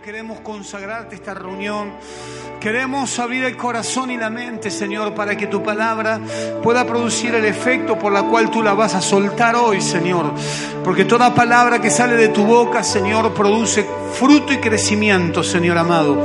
queremos consagrarte esta reunión. Queremos abrir el corazón y la mente, Señor, para que tu palabra pueda producir el efecto por la cual tú la vas a soltar hoy, Señor. Porque toda palabra que sale de tu boca, Señor, produce fruto y crecimiento, Señor amado.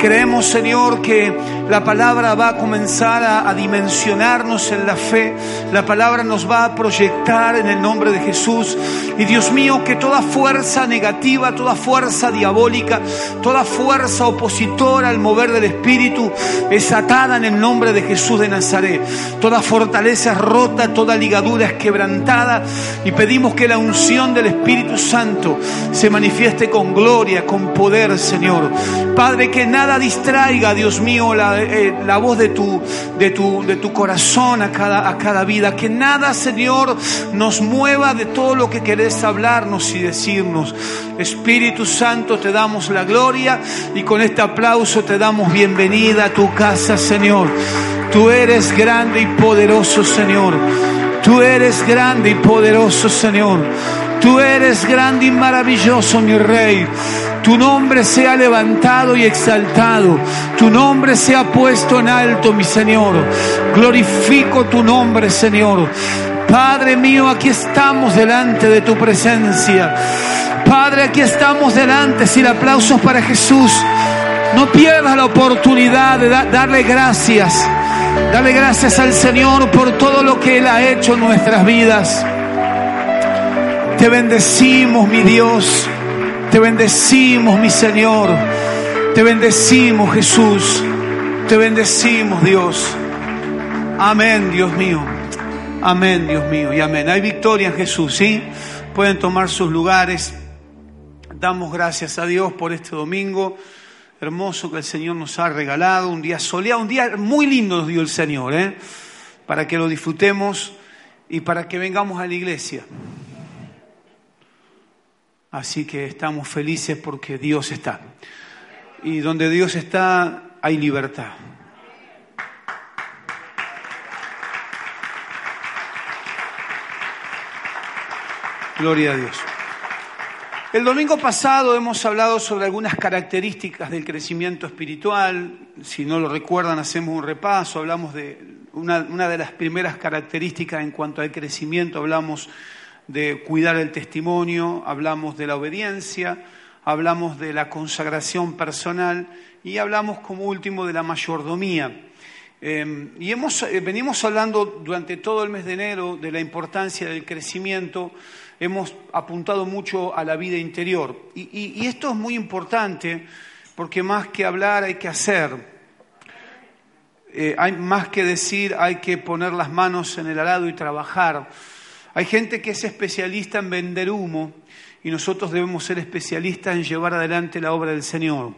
Creemos, Señor, que la palabra va a comenzar a, dimensionarnos en la fe. La palabra nos va a proyectar en el nombre de Jesús. Y Dios mío, que toda fuerza negativa, toda fuerza diabólica, toda fuerza opositora al mover del Espíritu es atada en el nombre de Jesús de Nazaret. Toda fortaleza es rota, toda ligadura es quebrantada. Y pedimos que la unción del Espíritu Santo se manifieste con gloria, con poder, Señor. Padre, que nada distraiga, Dios mío, la, eh, la voz de tu, de, tu, de tu corazón a cada, a cada vida. Que nada, Señor, nos mueva de todo lo que querés hablarnos y decirnos. Espíritu Santo, te damos la gloria y con este aplauso te damos bienvenida a tu casa, Señor. Tú eres grande y poderoso, Señor. Tú eres grande y poderoso, Señor. Tú eres grande y maravilloso, mi Rey. Tu nombre sea levantado y exaltado. Tu nombre sea puesto en alto, mi Señor. Glorifico tu nombre, Señor. Padre mío, aquí estamos delante de tu presencia. Padre, aquí estamos delante. Sin aplausos para Jesús. No pierdas la oportunidad de da darle gracias. Darle gracias al Señor por todo lo que Él ha hecho en nuestras vidas. Te bendecimos, mi Dios. Te bendecimos, mi Señor. Te bendecimos, Jesús. Te bendecimos, Dios. Amén, Dios mío. Amén, Dios mío. Y amén. Hay victoria en Jesús, ¿sí? Pueden tomar sus lugares. Damos gracias a Dios por este domingo hermoso que el Señor nos ha regalado. Un día soleado, un día muy lindo nos dio el Señor, ¿eh? Para que lo disfrutemos y para que vengamos a la iglesia. Así que estamos felices porque Dios está. Y donde Dios está, hay libertad. Gloria a Dios. El domingo pasado hemos hablado sobre algunas características del crecimiento espiritual. Si no lo recuerdan, hacemos un repaso. Hablamos de una, de las primeras características en cuanto al crecimiento. Hablamos de cuidar el testimonio, hablamos de la obediencia, hablamos de la consagración personal y hablamos como último de la mayordomía. Eh, y hemos, eh, venimos hablando durante todo el mes de enero de la importancia del crecimiento, hemos apuntado mucho a la vida interior. Y, esto es muy importante porque más que hablar hay que hacer. Eh, hay más que decir, hay que poner las manos en el arado y trabajar. Hay gente que es especialista en vender humo y nosotros debemos ser especialistas en llevar adelante la obra del Señor.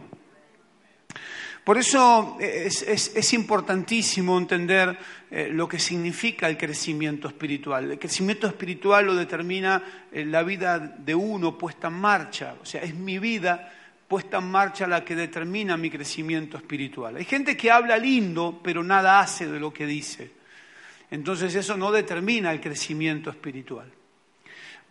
Por eso es, es, es importantísimo entender eh, lo que significa el crecimiento espiritual. El crecimiento espiritual lo determina eh, la vida de uno puesta en marcha, o sea, es mi vida puesta en marcha la que determina mi crecimiento espiritual. Hay gente que habla lindo, pero nada hace de lo que dice. Entonces eso no determina el crecimiento espiritual.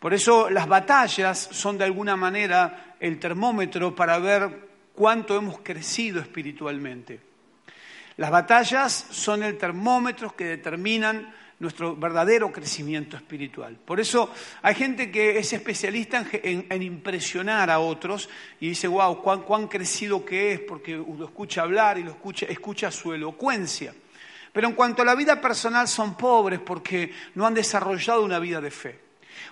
Por eso las batallas son de alguna manera el termómetro para ver cuánto hemos crecido espiritualmente. Las batallas son el termómetro que determinan nuestro verdadero crecimiento espiritual. Por eso hay gente que es especialista en, impresionar a otros y dice, wow, cuán, cuán, crecido que es, porque lo escucha hablar y lo escucha, escucha su elocuencia. Pero en cuanto a la vida personal son pobres porque no han desarrollado una vida de fe.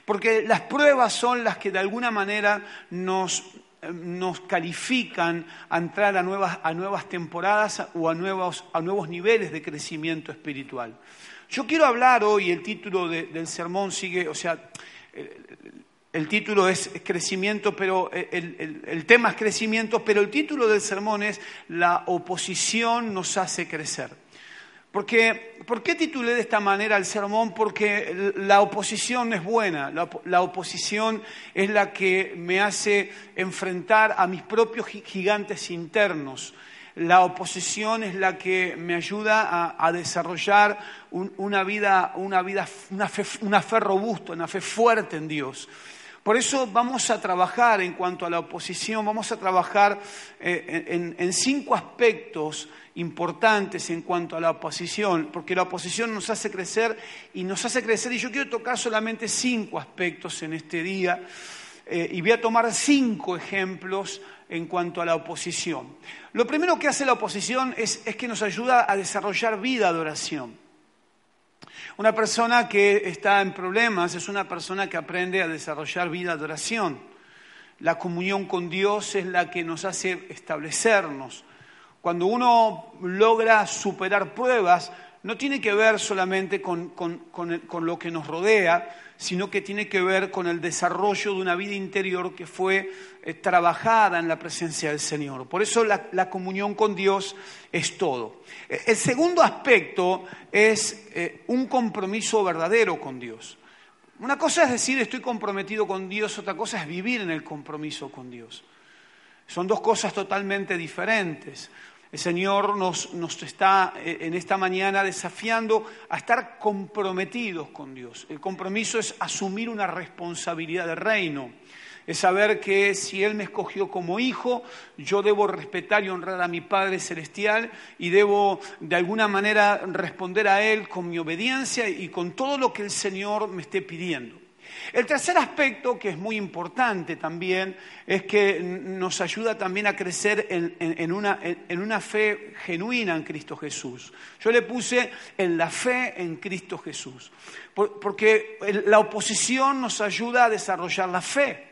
Porque las pruebas son las que de alguna manera nos, nos califican a entrar a nuevas, a nuevas temporadas o a nuevos, a nuevos niveles de crecimiento espiritual. Yo quiero hablar hoy, el título de, del sermón sigue, o sea, el, título es crecimiento, pero el, el, tema es crecimiento, pero el título del sermón es La oposición nos hace crecer. Porque, ¿Por qué titulé de esta manera el sermón? Porque la oposición es buena, la, oposición es la que me hace enfrentar a mis propios gigantes internos. La oposición es la que me ayuda a, desarrollar un, una vida, una fe robusta, una fe fuerte en Dios. Por eso vamos a trabajar en cuanto a la oposición, vamos a trabajar eh, en, cinco aspectos importantes en cuanto a la oposición, porque la oposición nos hace crecer y nos hace crecer, y yo quiero tocar solamente cinco aspectos en este día, eh, y voy a tomar cinco ejemplos en cuanto a la oposición. Lo primero que hace la oposición es, es que nos ayuda a desarrollar vida de oración. Una persona que está en problemas es una persona que aprende a desarrollar vida de oración. La comunión con Dios es la que nos hace establecernos. Cuando uno logra superar pruebas, no tiene que ver solamente con, lo que nos rodea, sino que tiene que ver con el desarrollo de una vida interior que fue eh, trabajada en la presencia del Señor. Por eso la, comunión con Dios es todo. Eh, el segundo aspecto es eh, un compromiso verdadero con Dios. Una cosa es decir estoy comprometido con Dios, otra cosa es vivir en el compromiso con Dios. Son dos cosas totalmente diferentes. El Señor nos, está eh, en esta mañana desafiando a estar comprometidos con Dios. El compromiso es asumir una responsabilidad del reino. Es saber que si Él me escogió como hijo, yo debo respetar y honrar a mi Padre Celestial y debo de alguna manera responder a Él con mi obediencia y con todo lo que el Señor me esté pidiendo. El tercer aspecto, que es muy importante también, es que nos ayuda también a crecer en, una, fe genuina en Cristo Jesús. Yo le puse en la fe en Cristo Jesús, porque la oposición nos ayuda a desarrollar la fe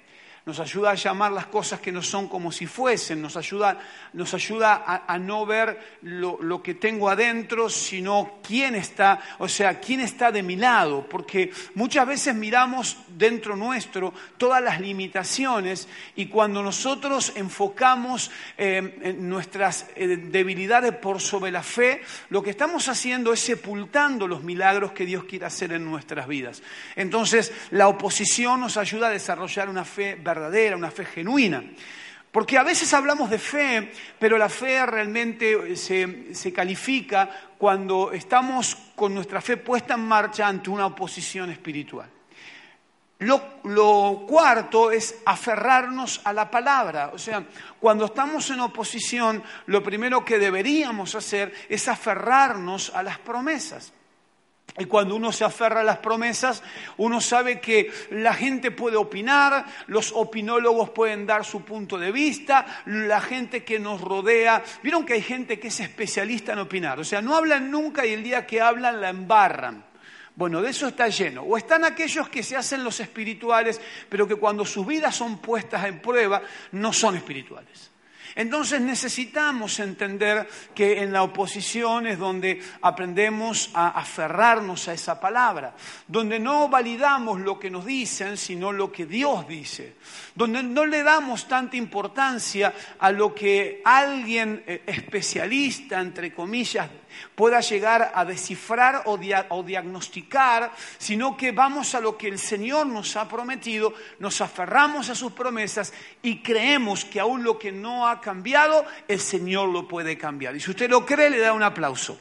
nos ayuda a llamar las cosas que no son como si fuesen, nos ayuda, nos ayuda a, no ver lo, que tengo adentro, sino quién está, o sea, quién está de mi lado, porque muchas veces miramos dentro nuestro todas las limitaciones y cuando nosotros enfocamos eh, nuestras eh, debilidades por sobre la fe, lo que estamos haciendo es sepultando los milagros que Dios quiere hacer en nuestras vidas. Entonces, la oposición nos ayuda a desarrollar una fe verdadera verdadera, una fe genuina. Porque a veces hablamos de fe, pero la fe realmente se, califica cuando estamos con nuestra fe puesta en marcha ante una oposición espiritual. Lo, cuarto es aferrarnos a la palabra. O sea, cuando estamos en oposición, lo primero que deberíamos hacer es aferrarnos a las promesas. Y cuando uno se aferra a las promesas, uno sabe que la gente puede opinar, los opinólogos pueden dar su punto de vista, la gente que nos rodea. Vieron que hay gente que es especialista en opinar, o sea, no hablan nunca y el día que hablan la embarran. Bueno, de eso está lleno. O están aquellos que se hacen los espirituales, pero que cuando sus vidas son puestas en prueba, no son espirituales. Entonces necesitamos entender que en la oposición es donde aprendemos a aferrarnos a esa palabra, donde no validamos lo que nos dicen, sino lo que Dios dice, donde no le damos tanta importancia a lo que alguien eh, especialista, entre comillas, pueda llegar a descifrar o, diagnosticar, sino que vamos a lo que el Señor nos ha prometido, nos aferramos a sus promesas y creemos que aún lo que no ha cambiado, el Señor lo puede cambiar. Y si usted lo cree, le da un aplauso.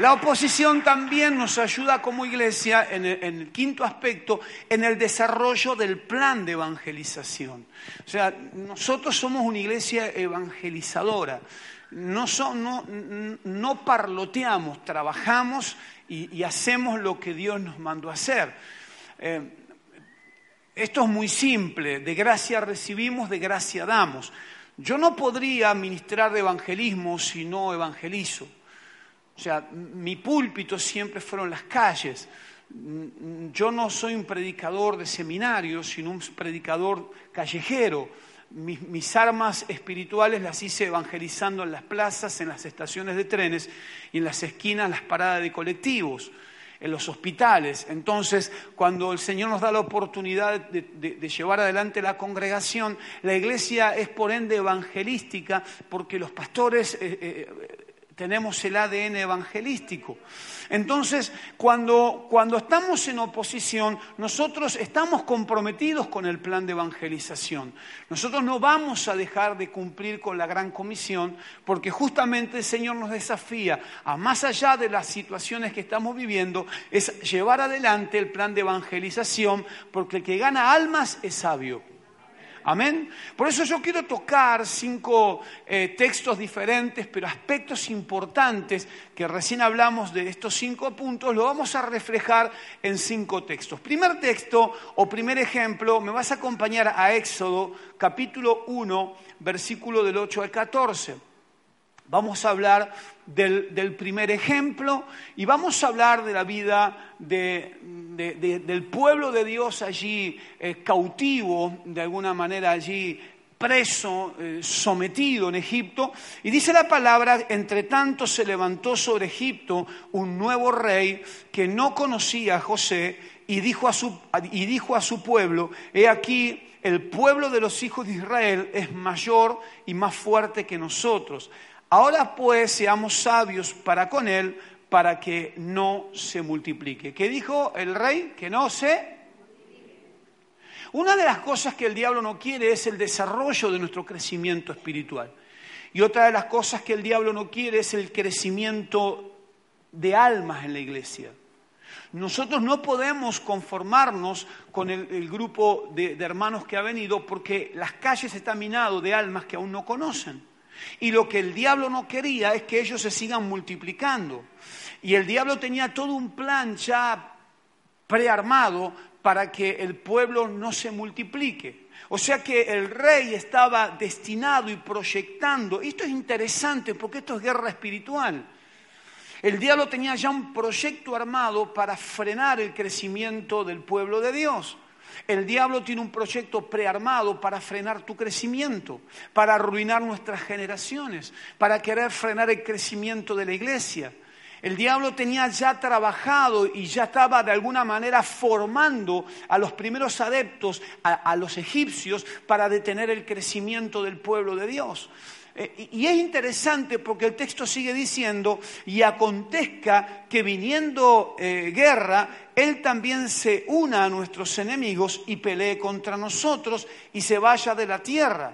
La oposición también nos ayuda como iglesia en el, quinto aspecto, en el desarrollo del plan de evangelización. O sea, nosotros somos una iglesia evangelizadora. No, parloteamos, trabajamos y, hacemos lo que Dios nos mandó a hacer. Eh, esto es muy simple, de gracia recibimos, de gracia damos. Yo no podría ministrar evangelismo si no evangelizo. O sea, mi púlpito siempre fueron las calles. Yo no soy un predicador de seminario, sino un predicador callejero. Mis, armas espirituales las hice evangelizando en las plazas, en las estaciones de trenes y en las esquinas, las paradas de colectivos, en los hospitales. Entonces, cuando el Señor nos da la oportunidad de, llevar adelante la congregación, la iglesia es por ende evangelística porque los pastores... Eh, eh, tenemos el ADN evangelístico. Entonces, cuando, cuando estamos en oposición, nosotros estamos comprometidos con el plan de evangelización. Nosotros no vamos a dejar de cumplir con la gran comisión porque justamente el Señor nos desafía a más allá de las situaciones que estamos viviendo, es llevar adelante el plan de evangelización porque el que gana almas es sabio. Amén. Por eso yo quiero tocar cinco eh, textos diferentes, pero aspectos importantes que recién hablamos de estos cinco puntos, lo vamos a reflejar en cinco textos. Primer texto o primer ejemplo, me vas a acompañar a Éxodo capítulo 1, versículo del 8 al 14. Vamos a hablar del, primer ejemplo y vamos a hablar de la vida del pueblo de Dios allí eh, cautivo, de alguna manera allí preso, eh, sometido en Egipto. Y dice la palabra, entre tanto se levantó sobre Egipto un nuevo rey que no conocía a José y dijo a su, y dijo a su pueblo, he aquí, el pueblo de los hijos de Israel es mayor y más fuerte que nosotros. Ahora pues seamos sabios para con él, para que no se multiplique. ¿Qué dijo el rey? Que no se... Una de las cosas que el diablo no quiere es el desarrollo de nuestro crecimiento espiritual. Y otra de las cosas que el diablo no quiere es el crecimiento de almas en la iglesia. Nosotros no podemos conformarnos con el, grupo de, de, hermanos que ha venido porque las calles están minadas de almas que aún no conocen. Y lo que el diablo no quería es que ellos se sigan multiplicando. Y el diablo tenía todo un plan ya prearmado para que el pueblo no se multiplique. O sea que el rey estaba destinado y proyectando. Esto es interesante porque esto es guerra espiritual. El diablo tenía ya un proyecto armado para frenar el crecimiento del pueblo de Dios. El diablo tiene un proyecto prearmado para frenar tu crecimiento, para arruinar nuestras generaciones, para querer frenar el crecimiento de la iglesia. El diablo tenía ya trabajado y ya estaba de alguna manera formando a los primeros adeptos, a, los egipcios, para detener el crecimiento del pueblo de Dios. Eh, y es interesante porque el texto sigue diciendo, y acontezca que viniendo eh, guerra, Él también se una a nuestros enemigos y pelee contra nosotros y se vaya de la tierra.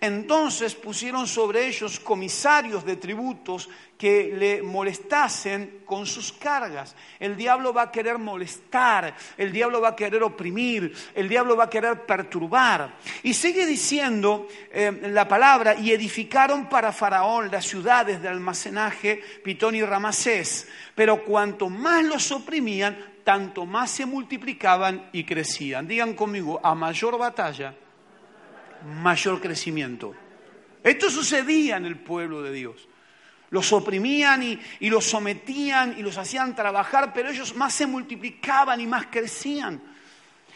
Entonces pusieron sobre ellos comisarios de tributos que le molestasen con sus cargas. El diablo va a querer molestar, el diablo va a querer oprimir, el diablo va a querer perturbar. Y sigue diciendo eh, la palabra, y edificaron para Faraón las ciudades de almacenaje, Pitón y Ramasés. Pero cuanto más los oprimían, tanto más se multiplicaban y crecían. Digan conmigo, a mayor batalla, mayor crecimiento. Esto sucedía en el pueblo de Dios. Los oprimían y, los sometían y los hacían trabajar, pero ellos más se multiplicaban y más crecían.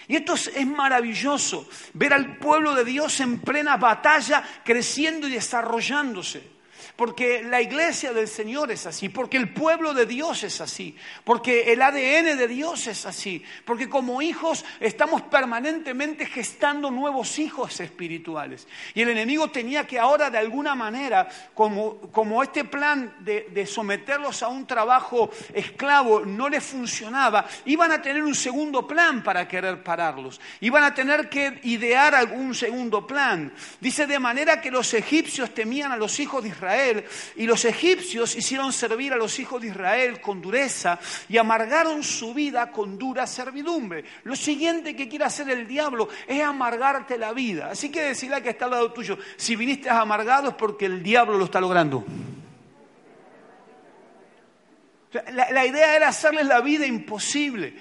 Y esto es maravilloso, ver al pueblo de Dios en plena batalla, creciendo y desarrollándose porque la iglesia del Señor es así, porque el pueblo de Dios es así, porque el ADN de Dios es así, porque como hijos estamos permanentemente gestando nuevos hijos espirituales. Y el enemigo tenía que ahora de alguna manera, como, como este plan de, de someterlos a un trabajo esclavo no les funcionaba, iban a tener un segundo plan para querer pararlos, iban a tener que idear algún segundo plan. Dice de manera que los egipcios temían a los hijos de Israel, y los egipcios hicieron servir a los hijos de Israel con dureza y amargaron su vida con dura servidumbre. Lo siguiente que quiere hacer el diablo es amargarte la vida. Así que decirle que está al lado tuyo, si viniste amargado es porque el diablo lo está logrando. La, idea era hacerles la vida imposible.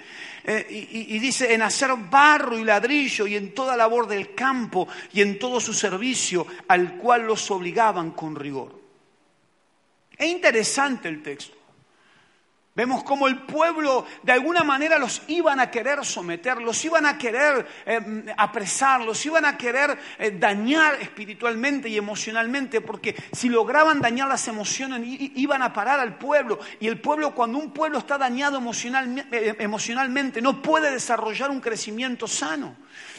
Eh, y, y, dice, en hacer barro y ladrillo y en toda labor del campo y en todo su servicio, al cual los obligaban con rigor. Es interesante el texto. Vemos cómo el pueblo de alguna manera los iban a querer someter, los iban a querer eh, apresar, los iban a querer eh, dañar espiritualmente y emocionalmente, porque si lograban dañar las emociones iban a parar al pueblo. Y el pueblo, cuando un pueblo está dañado emocionalmente, eh, emocionalmente no puede desarrollar un crecimiento sano.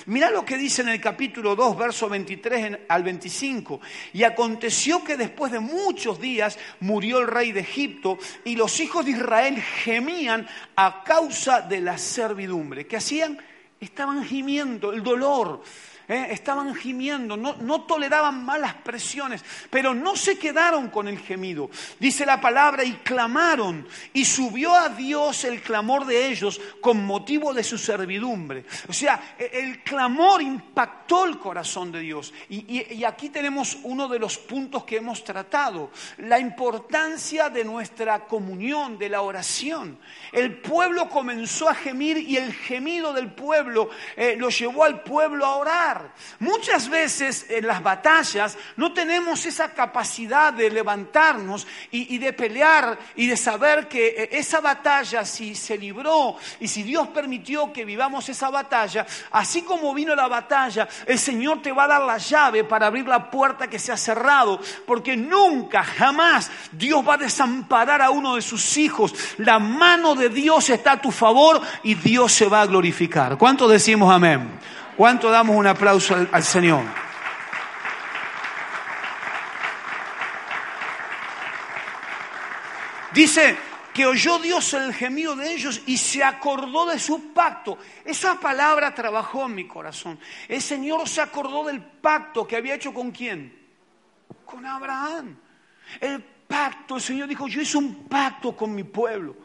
Mira lo que dice en el capítulo 2, verso 23 al 25. Y aconteció que después de muchos días murió el rey de Egipto y los hijos de Israel gemían a causa de la servidumbre. ¿Qué hacían? Estaban gimiendo, el dolor ¿eh? estaban gimiendo, no, no toleraban malas presiones, pero no se quedaron con el gemido. Dice la palabra, y clamaron, y subió a Dios el clamor de ellos con motivo de su servidumbre. O sea, e, el clamor impactó el corazón de Dios. Y, y aquí tenemos uno de los puntos que hemos tratado, la importancia de nuestra comunión, de la oración. El pueblo comenzó a gemir y el gemido del pueblo eh, lo llevó al pueblo a orar. Muchas veces en las batallas no tenemos esa capacidad de levantarnos y, de pelear y de saber que eh, esa batalla, si se libró y si Dios permitió que vivamos esa batalla, así como vino la batalla, el Señor te va a dar la llave para abrir la puerta que se ha cerrado, porque nunca, jamás Dios va a desamparar a uno de sus hijos. La mano de Dios está a tu favor y Dios se va a glorificar. ¿Cuánto decimos amén? ¿Cuánto damos un aplauso al, Señor? Dice que oyó Dios el gemido de ellos y se acordó de su pacto. Esa palabra trabajó en mi corazón. El Señor se acordó del pacto que había hecho con quién? Con Abraham. El pacto, el Señor dijo, yo hice un pacto con mi pueblo.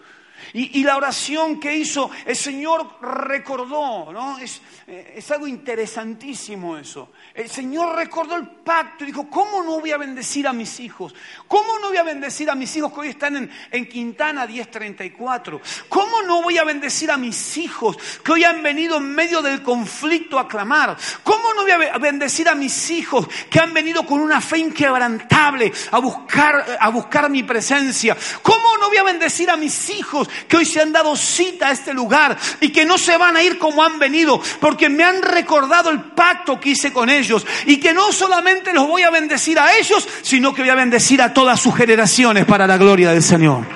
Y, la oración que hizo, el Señor recordó, ¿no? Es, eh, es, algo interesantísimo eso. El Señor recordó el pacto y dijo, ¿cómo no voy a bendecir a mis hijos? ¿Cómo no voy a bendecir a mis hijos que hoy están en, en Quintana 1034? ¿Cómo no voy a bendecir a mis hijos que hoy han venido en medio del conflicto a clamar? ¿Cómo no voy a bendecir a mis hijos que han venido con una fe inquebrantable a buscar, a buscar mi presencia? ¿Cómo no voy a bendecir a mis hijos que hoy se han dado cita a este lugar y que no se van a ir como han venido, porque me han recordado el pacto que hice con ellos y que no solamente los voy a bendecir a ellos, sino que voy a bendecir a todas sus generaciones para la gloria del Señor.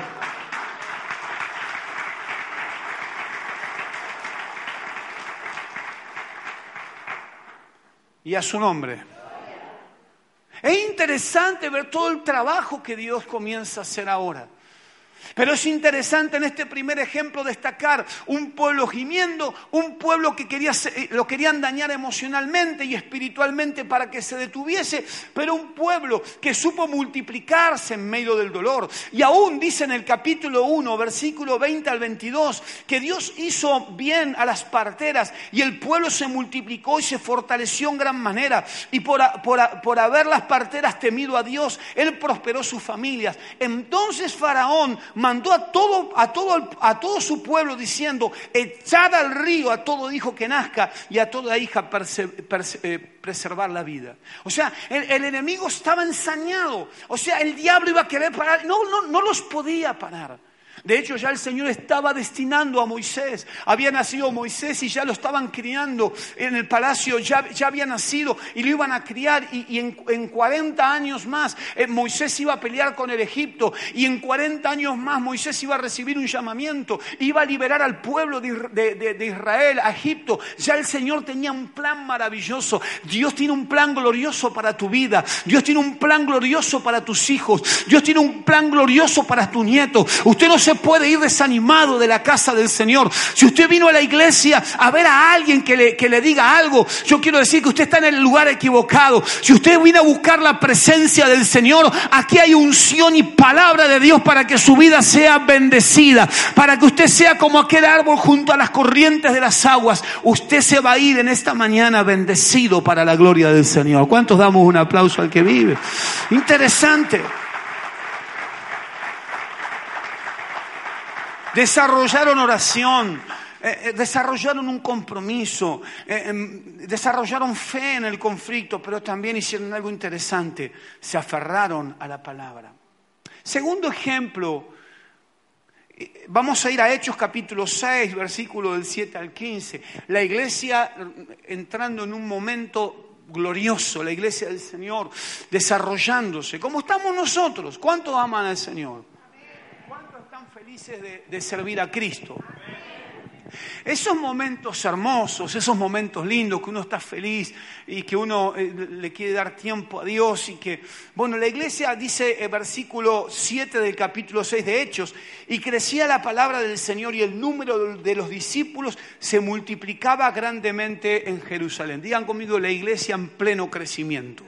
Y a su nombre. Es interesante ver todo el trabajo que Dios comienza a hacer ahora. Pero es interesante en este primer ejemplo destacar un pueblo gimiendo, un pueblo que quería, eh, lo querían dañar emocionalmente y espiritualmente para que se detuviese, pero un pueblo que supo multiplicarse en medio del dolor. Y aún dice en el capítulo 1, versículo 20 al 22, que Dios hizo bien a las parteras y el pueblo se multiplicó y se fortaleció en gran manera. Y por, por haber las parteras temido a Dios, Él prosperó sus familias. Entonces Faraón mandó a todo, a todo, a todo su pueblo diciendo, echad al río a todo hijo que nazca y a toda hija eh, preservar la vida. O sea, el, el, enemigo estaba ensañado. O sea, el diablo iba a querer parar. No, no, no los podía parar. De hecho, ya el Señor estaba destinando a Moisés. Había nacido Moisés y ya lo estaban criando en el palacio, ya, ya había nacido y lo iban a criar. Y, en, en, 40 años más eh, Moisés iba a pelear con el Egipto. Y en 40 años más Moisés iba a recibir un llamamiento. Iba a liberar al pueblo de, de Israel, a Egipto. Ya el Señor tenía un plan maravilloso. Dios tiene un plan glorioso para tu vida. Dios tiene un plan glorioso para tus hijos. Dios tiene un plan glorioso para tus nietos. Usted no se puede ir desanimado de la casa del Señor. Si usted vino a la iglesia a ver a alguien que le, que le diga algo, yo quiero decir que usted está en el lugar equivocado. Si usted vino a buscar la presencia del Señor, aquí hay unción y palabra de Dios para que su vida sea bendecida, para que usted sea como aquel árbol junto a las corrientes de las aguas. Usted se va a ir en esta mañana bendecido para la gloria del Señor. ¿Cuántos damos un aplauso al que vive? Interesante. Desarrollaron oración, eh, eh, desarrollaron un compromiso, eh, em, desarrollaron fe en el conflicto, pero también hicieron algo interesante, se aferraron a la palabra. Segundo ejemplo, vamos a ir a Hechos capítulo 6, versículo del 7 al 15. La iglesia entrando en un momento glorioso, la iglesia del Señor desarrollándose, como estamos nosotros. ¿Cuántos aman al Señor? Felices de, servir a Cristo. Esos momentos hermosos, esos momentos lindos, que uno está feliz y que uno eh, le quiere dar tiempo a Dios y que, bueno, la iglesia dice el versículo 7 del capítulo 6 de Hechos, y crecía la palabra del Señor y el número de los discípulos se multiplicaba grandemente en Jerusalén. Digan conmigo, la iglesia en pleno crecimiento.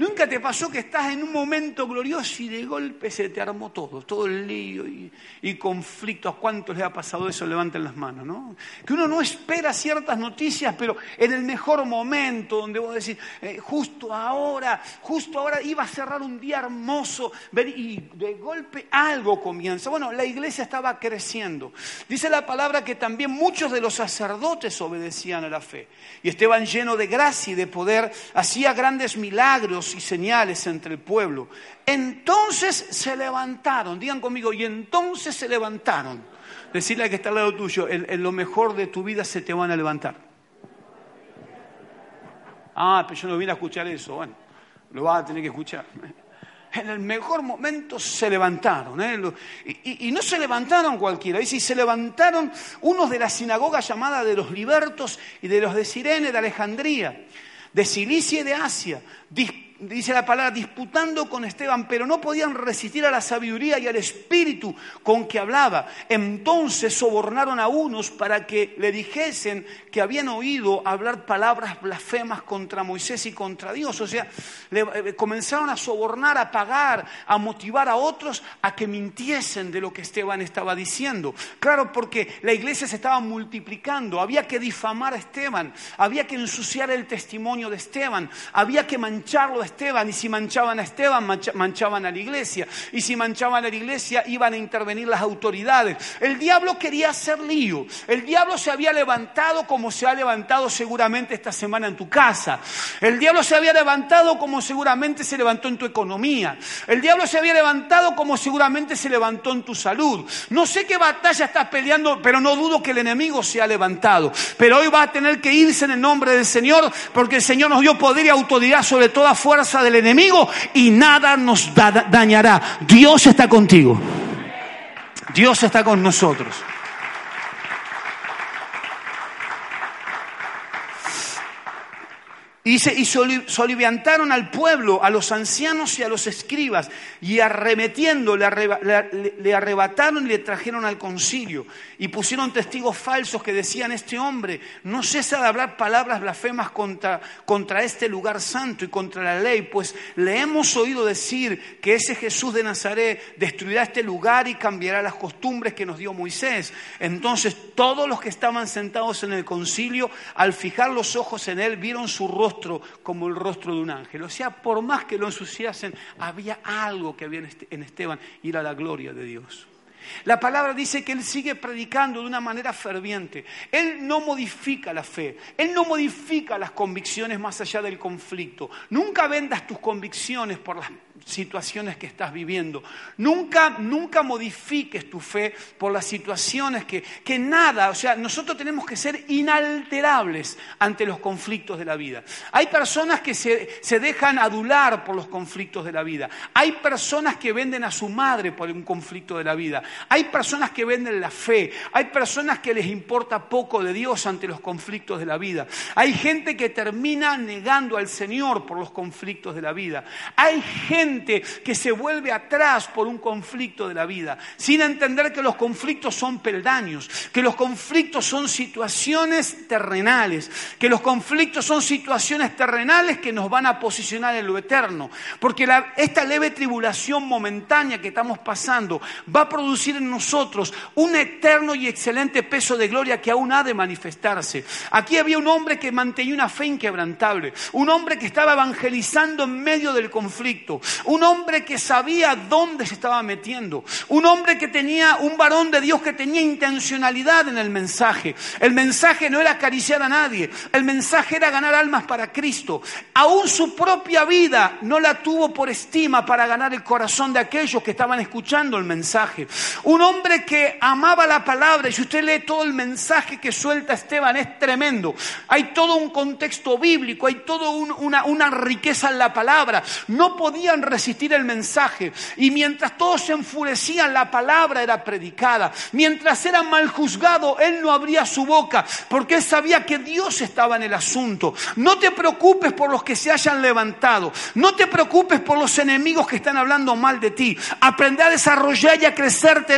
¿Nunca te pasó que estás en un momento glorioso y de golpe se te armó todo, todo el lío y, conflictos? ¿A cuántos les ha pasado eso? Levanten las manos, ¿no? Que uno no espera ciertas noticias, pero en el mejor momento, donde vos decís, eh, justo ahora, justo ahora iba a cerrar un día hermoso, y de golpe algo comienza. Bueno, la iglesia estaba creciendo. Dice la palabra que también muchos de los sacerdotes obedecían a la fe. Y Esteban lleno de gracia y de poder, hacía grandes milagros y señales entre el pueblo. Entonces se levantaron, digan conmigo, y entonces se levantaron. Decirle al que está al lado tuyo, en, lo mejor de tu vida se te van a levantar. Ah, pero yo no vine a escuchar eso. Bueno, lo vas a tener que escuchar. En el mejor momento se levantaron. ¿eh? Y, no se levantaron cualquiera. Dice, y se levantaron unos de la sinagoga llamada de los libertos y de los de Sirene, de Alejandría, de Cilicia y de Asia dice la palabra, disputando con Esteban, pero no podían resistir a la sabiduría y al espíritu con que hablaba. Entonces sobornaron a unos para que le dijesen que habían oído hablar palabras blasfemas contra Moisés y contra Dios. O sea, le, eh, comenzaron a sobornar, a pagar, a motivar a otros a que mintiesen de lo que Esteban estaba diciendo. Claro, porque la iglesia se estaba multiplicando, había que difamar a Esteban, había que ensuciar el testimonio de Esteban, había que mancharlo Esteban, y si manchaban a Esteban, manchaban a la iglesia, y si manchaban a la iglesia, iban a intervenir las autoridades. El diablo quería hacer lío, el diablo se había levantado como se ha levantado seguramente esta semana en tu casa, el diablo se había levantado como seguramente se levantó en tu economía, el diablo se había levantado como seguramente se levantó en tu salud. No sé qué batalla estás peleando, pero no dudo que el enemigo se ha levantado. Pero hoy va a tener que irse en el nombre del Señor, porque el Señor nos dio poder y autoridad sobre toda fuerza del enemigo y nada nos dañará. Dios está contigo. Dios está con nosotros. Y, se, soliviantaron al pueblo, a los ancianos y a los escribas, y arremetiendo le, arrebataron y le trajeron al concilio, y pusieron testigos falsos que decían, este hombre no cesa de hablar palabras blasfemas contra, contra este lugar santo y contra la ley, pues le hemos oído decir que ese Jesús de Nazaret destruirá este lugar y cambiará las costumbres que nos dio Moisés. Entonces todos los que estaban sentados en el concilio, al fijar los ojos en él, vieron su rostro como el rostro de un ángel. O sea, por más que lo ensuciasen, había algo que había en Esteban y era la gloria de Dios. La palabra dice que Él sigue predicando de una manera ferviente. Él no modifica la fe. Él no modifica las convicciones más allá del conflicto. Nunca vendas tus convicciones por las situaciones que estás viviendo. Nunca, nunca modifiques tu fe por las situaciones que, que nada, o sea, nosotros tenemos que ser inalterables ante los conflictos de la vida. Hay personas que se, se dejan adular por los conflictos de la vida. Hay personas que venden a su madre por un conflicto de la vida. Hay personas que venden la fe. Hay personas que les importa poco de Dios ante los conflictos de la vida. Hay gente que termina negando al Señor por los conflictos de la vida. Hay gente que se vuelve atrás por un conflicto de la vida, sin entender que los conflictos son peldaños, que los conflictos son situaciones terrenales, que los conflictos son situaciones terrenales que nos van a posicionar en lo eterno, porque esta leve tribulación momentánea que estamos pasando va a producir en nosotros un eterno y excelente peso de gloria que aún ha de manifestarse. Aquí había un hombre que mantenía una fe inquebrantable, un hombre que estaba evangelizando en medio del conflicto, un hombre que sabía dónde se estaba metiendo, un hombre que tenía, un varón de Dios que tenía intencionalidad en el mensaje. El mensaje no era acariciar a nadie, el mensaje era ganar almas para Cristo. Aún su propia vida no la tuvo por estima para ganar el corazón de aquellos que estaban escuchando el mensaje. Un hombre que amaba la palabra, y si usted lee todo el mensaje que suelta Esteban, es tremendo. Hay todo un contexto bíblico, hay toda una, una riqueza en la palabra. No podían resistir el mensaje. Y mientras todos se enfurecían, la palabra era predicada. Mientras era mal juzgado, él no abría su boca, porque él sabía que Dios estaba en el asunto. No te preocupes por los que se hayan levantado. No te preocupes por los enemigos que están hablando mal de ti. Aprende a desarrollar y a,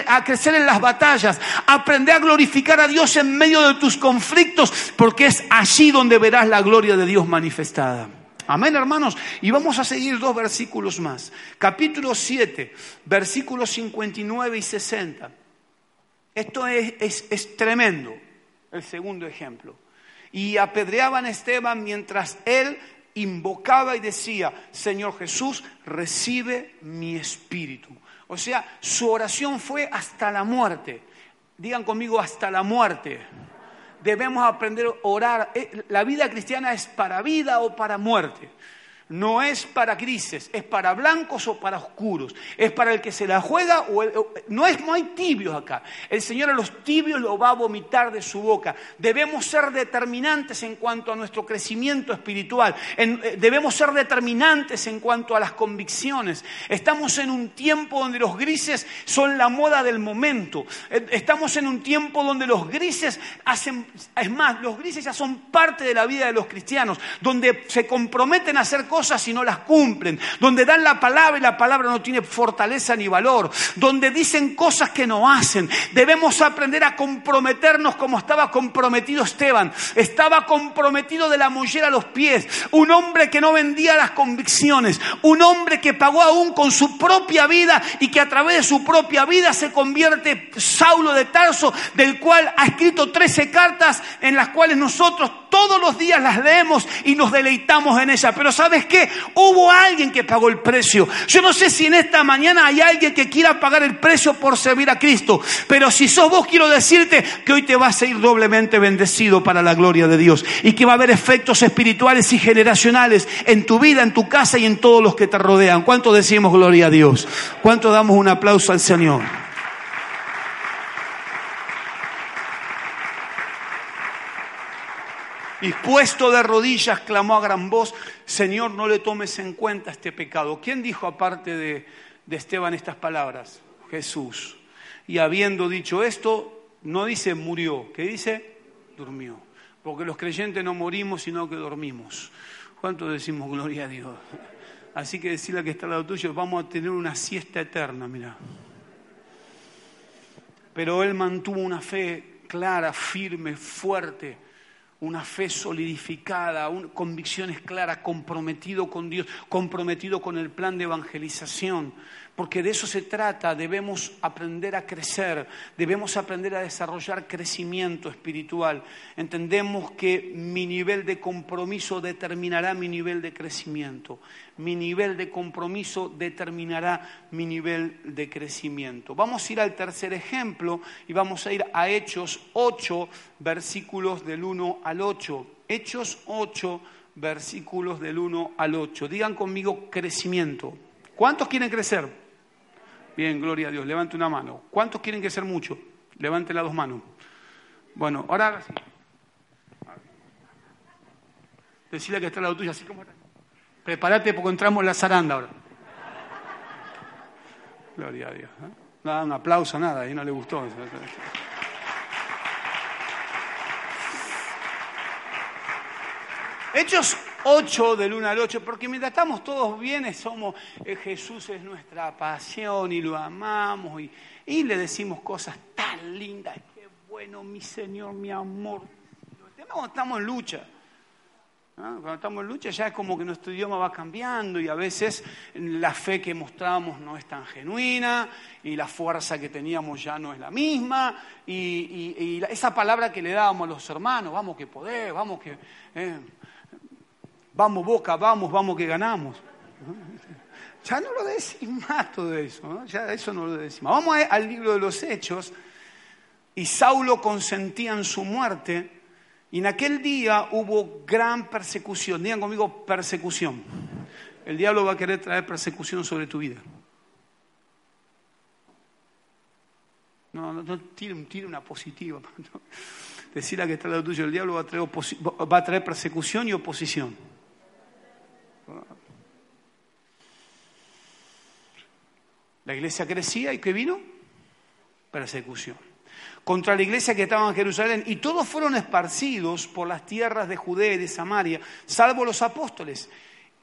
a crecer en las batallas. Aprende a glorificar a Dios en medio de tus conflictos, porque es allí donde verás la gloria de Dios manifestada. Amén, hermanos. Y vamos a seguir dos versículos más. Capítulo 7, versículos 59 y 60. Esto es, es tremendo, el segundo ejemplo. Y apedreaban a Esteban mientras él invocaba y decía, Señor Jesús, recibe mi espíritu. O sea, su oración fue hasta la muerte. Digan conmigo, hasta la muerte debemos aprender a orar. Eh, la vida cristiana es para vida o para muerte. No es para grises, es para blancos o para oscuros. Es para el que se la juega o no, es, no hay tibios acá. El Señor a los tibios lo va a vomitar de su boca. Debemos ser determinantes en cuanto a nuestro crecimiento espiritual. Eh, debemos ser determinantes en cuanto a las convicciones. Estamos en un tiempo donde los grises son la moda del momento. Eh, estamos en un tiempo donde los grises hacen, es más, los grises ya son parte de la vida de los cristianos, donde se comprometen a hacer cosas cosas y no las cumplen, donde dan la palabra y la palabra no tiene fortaleza ni valor, donde dicen cosas que no hacen. Debemos aprender a comprometernos como estaba comprometido Esteban. Estaba comprometido de la mollera a los pies. Un hombre que no vendía las convicciones. Un hombre que pagó aún con su propia vida y que a través de su propia vida se convierte Saulo de Tarso, del cual ha escrito 13 cartas en las cuales nosotros todos los días las leemos y nos deleitamos en ellas. Pero ¿sabes qué? Hubo alguien que pagó el precio. Yo no sé si en esta mañana hay alguien que quiera pagar el precio por servir a Cristo. Pero si sos vos, quiero decirte que hoy te vas a ir doblemente bendecido para la gloria de Dios. Y que va a haber efectos espirituales y generacionales en tu vida, en tu casa y en todos los que te rodean. ¿Cuánto decimos gloria a Dios? ¿Cuánto damos un aplauso al Señor? Y puesto de rodillas clamó a gran voz, Señor, no le tomes en cuenta este pecado. ¿Quién dijo aparte de, Esteban estas palabras? Jesús. Y habiendo dicho esto, no dice murió, ¿qué dice? Durmió. Porque los creyentes no morimos, sino que dormimos. ¿Cuánto decimos gloria a Dios? Así que decirle que está al lado tuyo, vamos a tener una siesta eterna, mira. Pero él mantuvo una fe clara, firme, fuerte una fe solidificada, convicciones claras, comprometido con Dios, comprometido con el plan de evangelización, porque de eso se trata, debemos aprender a crecer, debemos aprender a desarrollar crecimiento espiritual. Entendemos que mi nivel de compromiso determinará mi nivel de crecimiento, mi nivel de compromiso determinará mi nivel de crecimiento. Vamos a ir al tercer ejemplo y vamos a ir a Hechos 8, versículos del 1 al 8. Hechos 8, versículos del 1 al 8. Digan conmigo crecimiento. ¿Cuántos quieren crecer? Bien, gloria a Dios. Levante una mano. ¿Cuántos quieren que ser mucho? Levante las dos manos. Bueno, ahora sí. Decirle que está la tuya, así como Prepárate porque entramos en la zaranda ahora. Gloria a Dios. ¿eh? No da un aplauso, nada, ahí no le gustó. Hechos 8 del 1 al 8, porque mientras estamos todos bien, somos, eh, Jesús es nuestra pasión y lo amamos y, y, le decimos cosas tan lindas, qué bueno mi Señor, mi amor. Cuando estamos en lucha, cuando estamos en lucha ya es como que nuestro idioma va cambiando y a veces la fe que mostramos no es tan genuina y la fuerza que teníamos ya no es la misma y, y, esa palabra que le dábamos a los hermanos, vamos que poder, vamos que... Eh, vamos Boca, vamos, vamos que ganamos. Ya no lo decimos más todo eso, ya eso no lo decimos. Vamos al libro de los Hechos y Saulo consentía en su muerte y en aquel día hubo gran persecución. Digan conmigo persecución. El diablo va a querer traer persecución sobre tu vida. No, no, no tire, una positiva. Decirle que está al lado tuyo, el diablo va a traer persecución y oposición. La iglesia crecía y ¿qué vino? Persecución. Contra la iglesia que estaba en Jerusalén. Y todos fueron esparcidos por las tierras de Judea y de Samaria, salvo los apóstoles.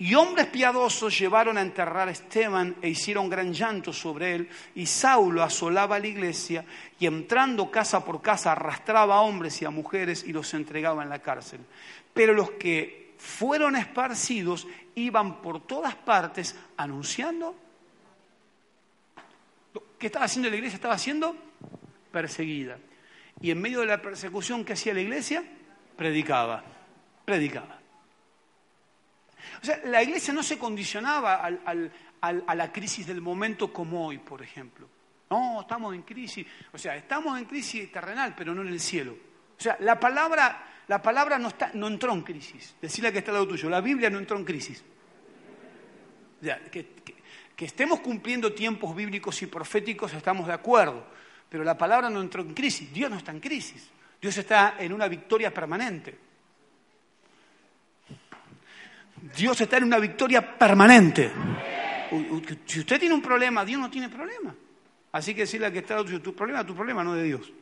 Y hombres piadosos llevaron a enterrar a Esteban e hicieron gran llanto sobre él. Y Saulo asolaba la iglesia y entrando casa por casa arrastraba a hombres y a mujeres y los entregaba en la cárcel. Pero los que fueron esparcidos iban por todas partes anunciando. ¿Qué estaba haciendo la iglesia? Estaba siendo perseguida. Y en medio de la persecución que hacía la iglesia, predicaba, predicaba. O sea, la iglesia no se condicionaba a la crisis del momento como hoy, por ejemplo. No, estamos en crisis. O sea, estamos en crisis terrenal, pero no en el cielo. O sea, la palabra, la palabra no, está, no entró en crisis. Decirle que está al lado tuyo. La Biblia no entró en crisis. Que, estemos cumpliendo tiempos bíblicos y proféticos, estamos de acuerdo. Pero la palabra no entró en crisis. Dios no está en crisis. Dios está en una victoria permanente. Dios está en una victoria permanente. Si usted tiene un problema, Dios no tiene problema. Así que decirle que está tu problema, tu problema no es de Dios.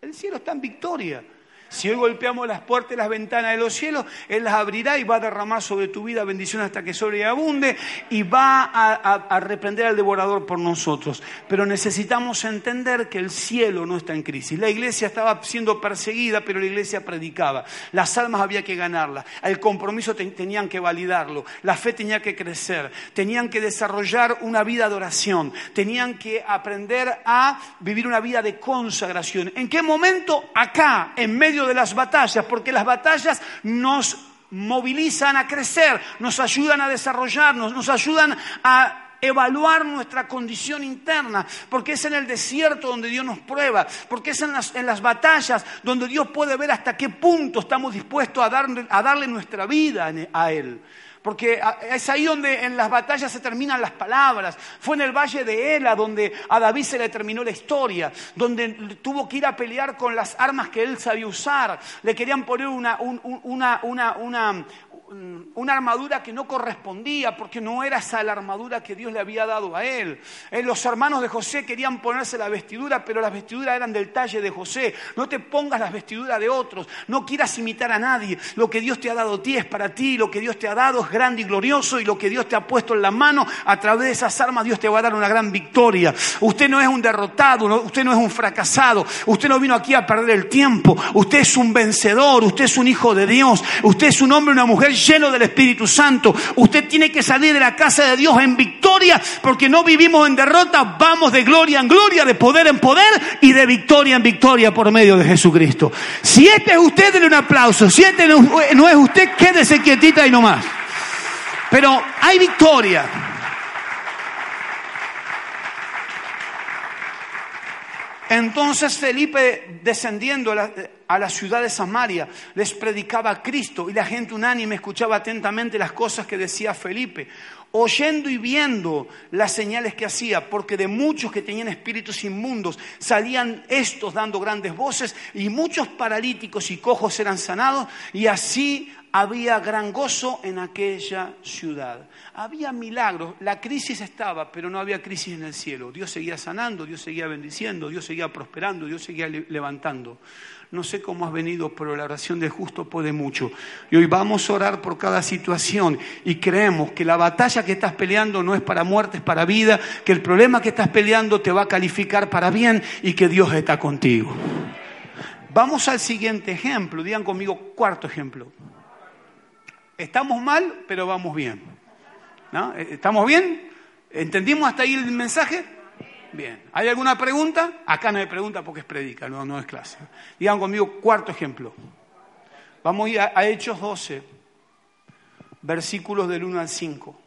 El cielo está en victoria. Si hoy golpeamos las puertas y las ventanas de los cielos, Él las abrirá y va a derramar sobre tu vida bendición hasta que sobreabunde y va a, reprender al devorador por nosotros. Pero necesitamos entender que el cielo no está en crisis. La iglesia estaba siendo perseguida, pero la iglesia predicaba. Las almas había que ganarlas. El compromiso tenían que validarlo. La fe tenía que crecer. Tenían que desarrollar una vida de oración. Tenían que aprender a vivir una vida de consagración. ¿En qué momento? Acá, en medio de las batallas, porque las batallas nos movilizan a crecer, nos ayudan a desarrollarnos, nos ayudan a evaluar nuestra condición interna, porque es en el desierto donde Dios nos prueba, porque es en las, en las batallas donde Dios puede ver hasta qué punto estamos dispuestos a a darle nuestra vida a Él. Porque es ahí donde en las batallas se terminan las palabras. Fue en el valle de Ela donde a David se le terminó la historia, donde tuvo que ir a pelear con las armas que él sabía usar. Le querían poner una, una, una, una armadura que no correspondía porque no era esa la armadura que Dios le había dado a él. Eh, los hermanos de José querían ponerse la vestidura, pero las vestiduras eran del talle de José. No te pongas las vestiduras de otros, no quieras imitar a nadie. Lo que Dios te ha dado a ti es para ti, lo que Dios te ha dado es grande y glorioso y lo que Dios te ha puesto en la mano, a través de esas armas Dios te va a dar una gran victoria. Usted no es un derrotado, usted no es un fracasado, usted no vino aquí a perder el tiempo, usted es un vencedor, usted es un hijo de Dios, usted es un hombre, una mujer lleno del Espíritu Santo. Usted tiene que salir de la casa de Dios en victoria porque no vivimos en derrota, vamos de gloria en gloria, de poder en poder y de victoria en victoria por medio de Jesucristo. Si este es usted, denle un aplauso. Si este no es usted, quédese quietita y no más. Pero hay victoria. Entonces Felipe, descendiendo a la, ciudad de Samaria, les predicaba Cristo y la gente unánime escuchaba atentamente las cosas que decía Felipe, oyendo y viendo las señales que hacía, porque de muchos que tenían espíritus inmundos salían estos dando grandes voces y muchos paralíticos y cojos eran sanados y así había gran gozo en aquella ciudad. Había milagros, la crisis estaba, pero no había crisis en el cielo. Dios seguía sanando, Dios seguía bendiciendo, Dios seguía prosperando, Dios seguía levantando. No sé cómo has venido, pero la oración del justo puede mucho. Y hoy vamos a orar por cada situación y creemos que la batalla que estás peleando no es para muerte, es para vida, que el problema que estás peleando te va a calificar para bien y que Dios está contigo. Vamos al siguiente ejemplo, digan conmigo cuarto ejemplo. Estamos mal, pero vamos bien. ¿No? ¿Estamos bien? ¿Entendimos hasta ahí el mensaje? Bien. ¿Hay alguna pregunta? Acá no hay pregunta porque es predica, no, es clase. Digan conmigo cuarto ejemplo. Vamos a, Hechos 12, versículos del 1 al 5.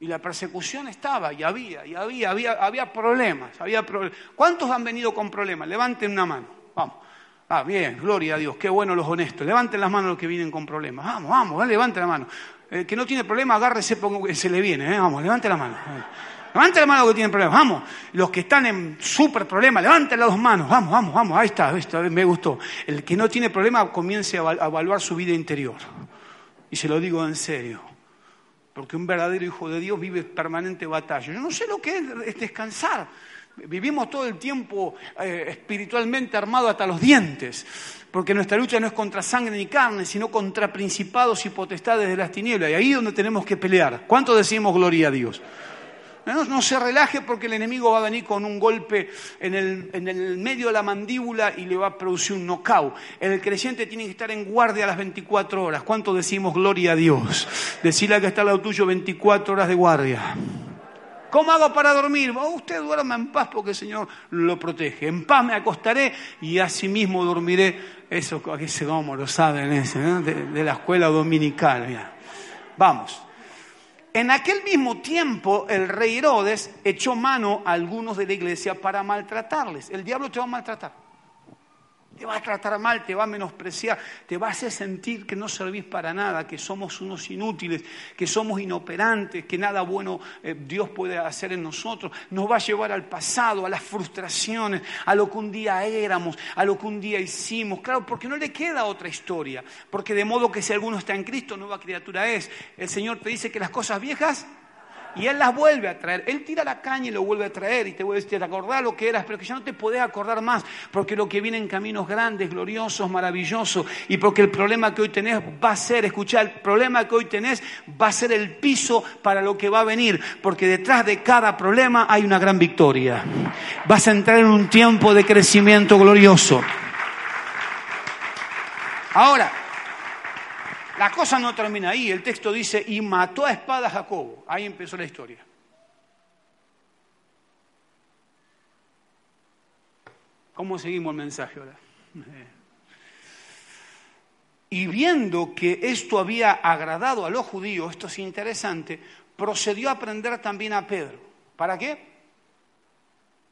Y la persecución estaba, y había, y había, había, había problemas, había problemas. ¿Cuántos han venido con problemas? Levanten una mano. Vamos. Ah, bien, gloria a Dios, qué bueno los honestos. Levanten las manos los que vienen con problemas. Vamos, vamos, levanten la mano. El que no tiene problema, agárrese, se le viene. ¿eh? Vamos, levante la mano. Levante la mano los que tienen problemas. Vamos. Los que están en súper problema, levanten las dos manos. Vamos, vamos, vamos. Ahí está, ahí está, me gustó. El que no tiene problema comience a evaluar su vida interior. Y se lo digo en serio. porque un verdadero hijo de Dios vive permanente batalla. Yo no sé lo que es, descansar. Vivimos todo el tiempo eh, espiritualmente armado hasta los dientes, porque nuestra lucha no es contra sangre ni carne, sino contra principados y potestades de las tinieblas. Y ahí es donde tenemos que pelear. ¿Cuánto decimos gloria a Dios? No, se relaje porque el enemigo va a venir con un golpe en el, en el, medio de la mandíbula y le va a producir un knockout. El creyente tiene que estar en guardia a las 24 horas. ¿Cuánto decimos gloria a Dios? Decirle que está al lado tuyo 24 horas de guardia. ¿Cómo hago para dormir? Oh, usted duerma en paz porque el Señor lo protege. En paz me acostaré y asimismo dormiré. Eso, ese como lo saben, ese, de, la escuela dominical. Vamos. En aquel mismo tiempo, el rey Herodes echó mano a algunos de la iglesia para maltratarles. El diablo te va a maltratar. Te va a tratar mal, te va a menospreciar, te va a hacer sentir que no servís para nada, que somos unos inútiles, que somos inoperantes, que nada bueno eh, Dios puede hacer en nosotros. Nos va a llevar al pasado, a las frustraciones, a lo que un día éramos, a lo que un día hicimos. Claro, porque no le queda otra historia. Porque de modo que si alguno está en Cristo, nueva criatura es. El Señor te dice que las cosas viejas y Él las vuelve a traer. Él tira la caña y lo vuelve a traer y te vuelve a decir, acordar lo que eras, pero que ya no te podés acordar más, porque lo que viene en caminos grandes, gloriosos, maravillosos, y porque el problema que hoy tenés va a ser, escuchar, el problema que hoy tenés va a ser el piso para lo que va a venir, porque detrás de cada problema hay una gran victoria. Vas a entrar en un tiempo de crecimiento glorioso. Ahora, la cosa no termina ahí. El texto dice, y mató a espada a Jacobo. Ahí empezó la historia. ¿Cómo seguimos el mensaje ahora? Y viendo que esto había agradado a los judíos, esto es interesante, procedió a prender también a Pedro. ¿Para qué?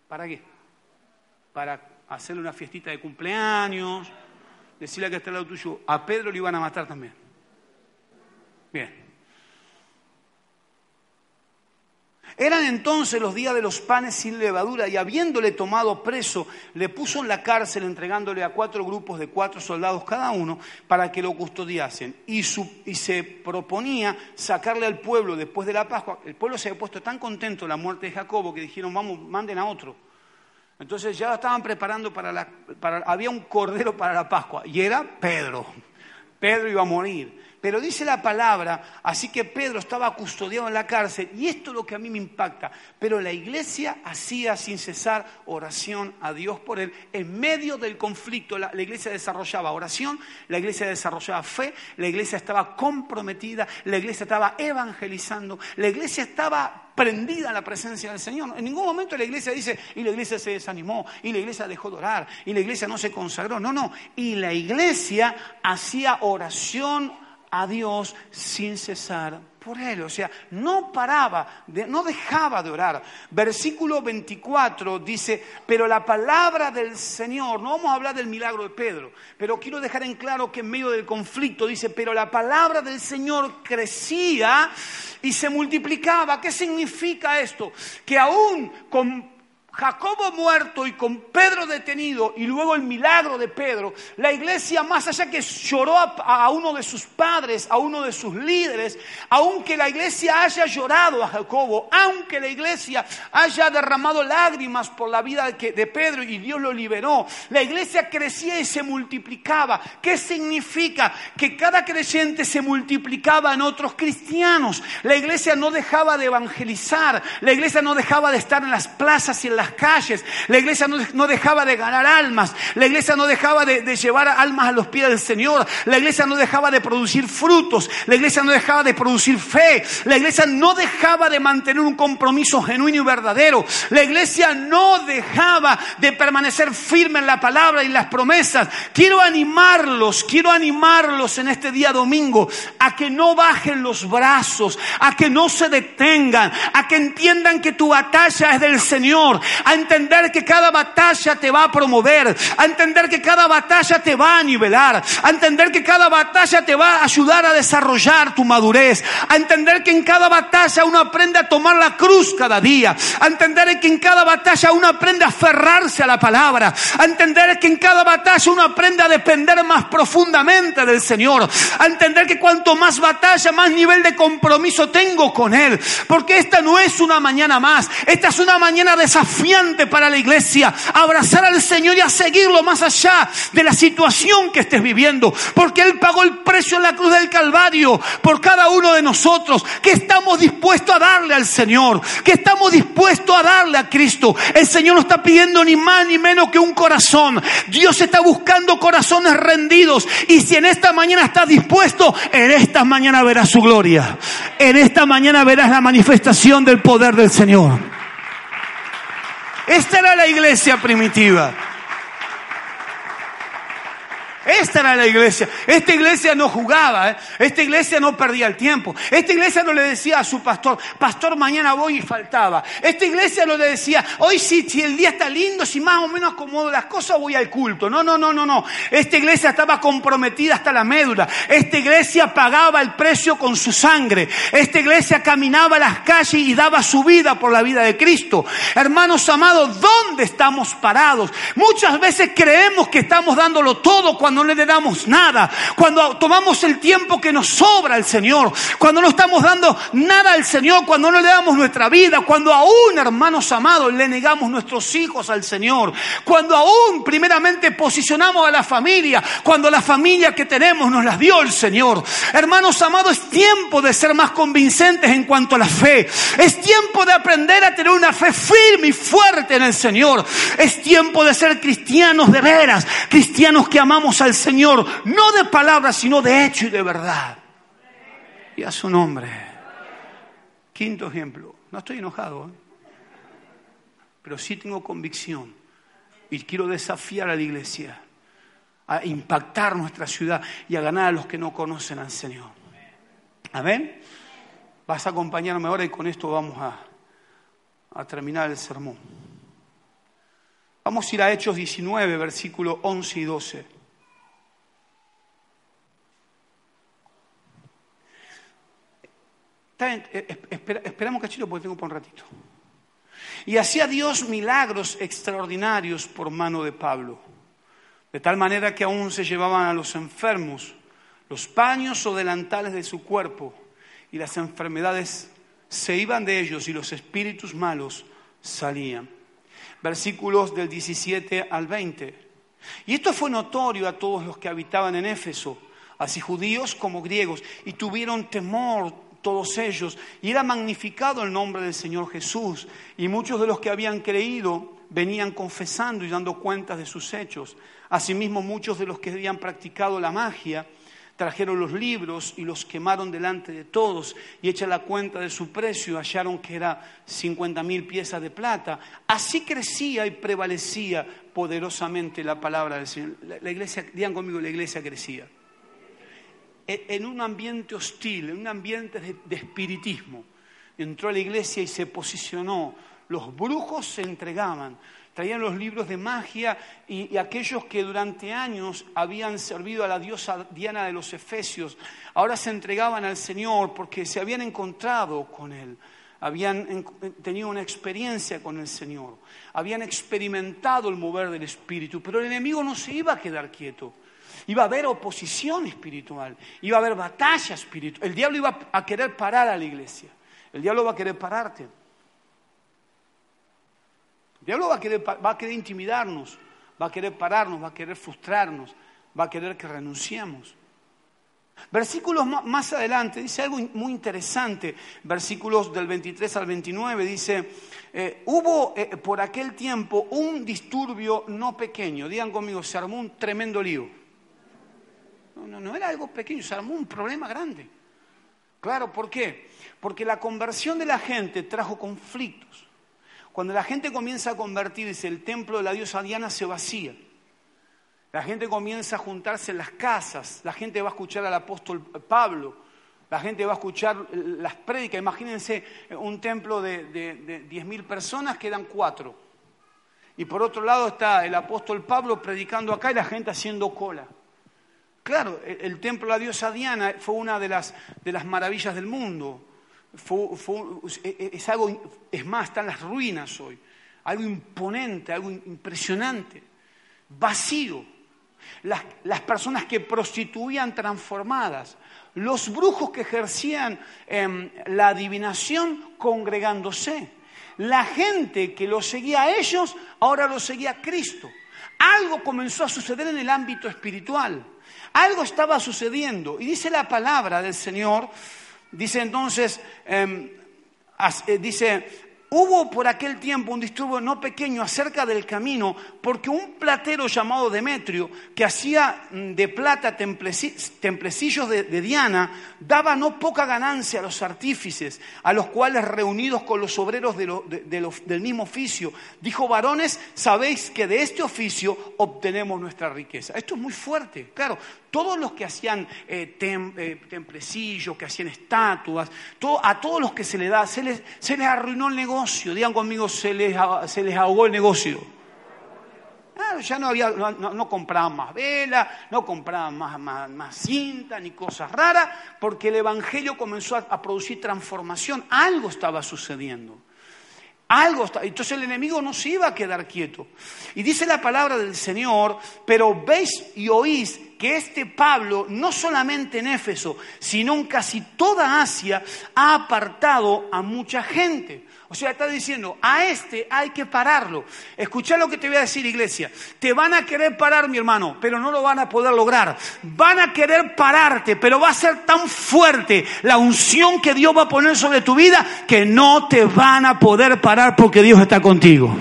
¿Para qué? Para hacerle una fiestita de cumpleaños, decirle que está al lado tuyo. A Pedro le iban a matar también. Bien. Eran entonces los días de los panes sin levadura y habiéndole tomado preso, le puso en la cárcel entregándole a cuatro grupos de cuatro soldados cada uno para que lo custodiasen. Y, se proponía sacarle al pueblo después de la Pascua. El pueblo se había puesto tan contento en la muerte de Jacobo que dijeron, vamos, manden a otro. Entonces ya estaban preparando para la... Había un cordero para la Pascua y era Pedro. Pedro iba a morir. Pero dice la palabra, así que Pedro estaba custodiado en la cárcel, y esto es lo que a mí me impacta, pero la iglesia hacía sin cesar oración a Dios por él. En medio del conflicto, la, iglesia desarrollaba oración, la iglesia desarrollaba fe, la iglesia estaba comprometida, la iglesia estaba evangelizando, la iglesia estaba prendida a la presencia del Señor. En ningún momento la iglesia dice, y la iglesia se desanimó, y la iglesia dejó de orar, y la iglesia no se consagró. No, no. Y la iglesia hacía oración a Dios sin cesar por él. O sea, no paraba, no dejaba de orar. Versículo 24 dice, pero la palabra del Señor, no vamos a hablar del milagro de Pedro, pero quiero dejar en claro que en medio del conflicto dice, pero la palabra del Señor crecía y se multiplicaba. ¿Qué significa esto? Que aún con Jacobo muerto y con Pedro detenido y luego el milagro de Pedro, la iglesia más allá que lloró a, uno de sus padres, a uno de sus líderes, aunque la iglesia haya llorado a Jacobo, aunque la iglesia haya derramado lágrimas por la vida de Pedro y Dios lo liberó, la iglesia crecía y se multiplicaba. ¿Qué significa? Que cada creyente se multiplicaba en otros cristianos. La iglesia no dejaba de evangelizar, la iglesia no dejaba de estar en las plazas y en las calles. La iglesia no, dejaba de ganar almas. La iglesia no dejaba de, llevar almas a los pies del Señor. La iglesia no dejaba de producir frutos. La iglesia no dejaba de producir fe. La iglesia no dejaba de mantener un compromiso genuino y verdadero. La iglesia no dejaba de permanecer firme en la palabra y las promesas. Quiero animarlos, quiero animarlos en este día domingo a que no bajen los brazos, a que no se detengan, a que entiendan que tu batalla es del Señor, a entender que cada batalla te va a promover, a entender que cada batalla te va a nivelar, a entender que cada batalla te va a ayudar a desarrollar tu madurez, a entender que en cada batalla uno aprende a tomar la cruz cada día, a entender que en cada batalla uno aprende a aferrarse a la palabra, a entender que en cada batalla uno aprende a depender más profundamente del Señor, a entender que cuanto más batalla, más nivel de compromiso tengo con Él, porque esta no es una mañana más, esta es una mañana desafiante para la iglesia, abrazar al Señor y a seguirlo más allá de la situación que estés viviendo, porque Él pagó el precio en la cruz del Calvario por cada uno de nosotros, que estamos dispuestos a darle al Señor, que estamos dispuestos a darle a Cristo. El Señor no está pidiendo ni más ni menos que un corazón. Dios está buscando corazones rendidos y si en esta mañana estás dispuesto, en esta mañana verás su gloria. En esta mañana verás la manifestación del poder del Señor. Esta era la iglesia primitiva. Esta era la iglesia. Esta iglesia no jugaba, ¿eh? esta iglesia no perdía el tiempo. Esta iglesia no le decía a su pastor, pastor, mañana voy y faltaba. Esta iglesia no le decía, hoy si, si el día está lindo, si más o menos acomodo las cosas, voy al culto. No, no, no, no, no. Esta iglesia estaba comprometida hasta la médula. Esta iglesia pagaba el precio con su sangre. Esta iglesia caminaba las calles y daba su vida por la vida de Cristo. Hermanos amados, ¿dónde estamos parados? Muchas veces creemos que estamos dándolo todo cuando no le damos nada, cuando tomamos el tiempo que nos sobra al Señor, cuando no estamos dando nada al Señor, cuando no le damos nuestra vida, cuando aún, hermanos amados, le negamos nuestros hijos al Señor, cuando aún primeramente posicionamos a la familia, cuando la familia que tenemos nos la dio el Señor. Hermanos amados, es tiempo de ser más convincentes en cuanto a la fe. Es tiempo de aprender a tener una fe firme y fuerte en el Señor. Es tiempo de ser cristianos de veras, cristianos que amamos al Señor, no de palabras, sino de hecho y de verdad. Y a su nombre. Quinto ejemplo. No estoy enojado, ¿eh? pero sí tengo convicción y quiero desafiar a la iglesia a impactar nuestra ciudad y a ganar a los que no conocen al Señor. Amén. Vas a acompañarme ahora y con esto vamos a, a terminar el sermón. Vamos a ir a Hechos 19, versículos 11 y 12. Eh, esperamos cachito porque tengo por un ratito. Y hacía Dios milagros extraordinarios por mano de Pablo, de tal manera que aún se llevaban a los enfermos los paños o delantales de su cuerpo y las enfermedades se iban de ellos y los espíritus malos salían. Versículos del 17 al 20. Y esto fue notorio a todos los que habitaban en Éfeso, así judíos como griegos, y tuvieron temor todos ellos, y era magnificado el nombre del Señor Jesús, y muchos de los que habían creído venían confesando y dando cuentas de sus hechos. Asimismo, muchos de los que habían practicado la magia trajeron los libros y los quemaron delante de todos, y hecha la cuenta de su precio, hallaron que era 50 mil piezas de plata. Así crecía y prevalecía poderosamente la palabra del Señor. La, iglesia, digan conmigo, la iglesia crecía. E, en un ambiente hostil, en un ambiente de, espiritismo. Entró a la iglesia y se posicionó. Los brujos se entregaban, traían los libros de magia y, aquellos que durante años habían servido a la diosa Diana de los Efesios, ahora se entregaban al Señor porque se habían encontrado con Él, habían tenido una experiencia con el Señor, habían experimentado el mover del Espíritu, pero el enemigo no se iba a quedar quieto. Iba a haber oposición espiritual, iba a haber batalla espiritual. El diablo iba a querer parar a la iglesia. El diablo va a querer pararte. El diablo va a querer, va a querer intimidarnos, va a querer pararnos, va a querer frustrarnos, va a querer que renunciemos. Versículos más adelante dice algo muy interesante, versículos del 23 al 29, dice, eh, hubo eh, por aquel tiempo un disturbio no pequeño, digan conmigo, se armó un tremendo lío. No, no, era algo pequeño, se armó un problema grande. Claro, ¿por qué? Porque la conversión de la gente trajo conflictos. Cuando la gente comienza a convertirse, el templo de la diosa Diana se vacía. La gente comienza a juntarse en las casas, la gente va a escuchar al apóstol Pablo, la gente va a escuchar las prédicas. Imagínense un templo de, de, 10.000 personas, quedan cuatro. Y por otro lado está el apóstol Pablo predicando acá y la gente haciendo cola. Claro, el, templo de la diosa Diana fue una de las, de las maravillas del mundo. es, algo, es más, están las ruinas hoy. Algo imponente, algo impresionante. Vacío. Las, las personas que prostituían transformadas. Los brujos que ejercían em, la adivinación congregándose. La gente que lo seguía a ellos, ahora lo seguía a Cristo. Algo comenzó a suceder en el ámbito espiritual. Algo estaba sucediendo. Y dice la palabra del Señor, dice entonces, em, eh, dice, Hubo por aquel tiempo un disturbio no pequeño acerca del camino, porque un platero llamado Demetrio, que hacía mm, de plata templecillos de, Diana, daba no poca ganancia a los artífices, a los cuales reunidos con los obreros del mismo oficio, dijo, varones, sabéis que de este oficio obtenemos nuestra riqueza. Esto es muy fuerte, claro. Todos los que hacían eh, eh, templecillos, que hacían estatuas, a todos los que se les da, se les, arruinó el negocio Digan conmigo, se les, les ahogó el negocio. Ah, ya no, había, no, compraban más vela, no compraban más, más, cinta ni cosas raras, porque el Evangelio comenzó a, producir transformación. Algo estaba sucediendo. Algo entonces el enemigo no se iba a quedar quieto. Y dice la palabra del Señor, pero veis y oís que este Pablo, no solamente en Éfeso, sino en casi toda Asia, ha apartado a mucha gente. O sea, está diciendo, a este hay que pararlo. Escucha lo que te voy a decir, iglesia. Te van a querer parar, mi hermano, pero no lo van a poder lograr. Van a querer pararte, pero va a ser tan fuerte la unción que Dios va a poner sobre tu vida que no te van a poder parar porque Dios está contigo.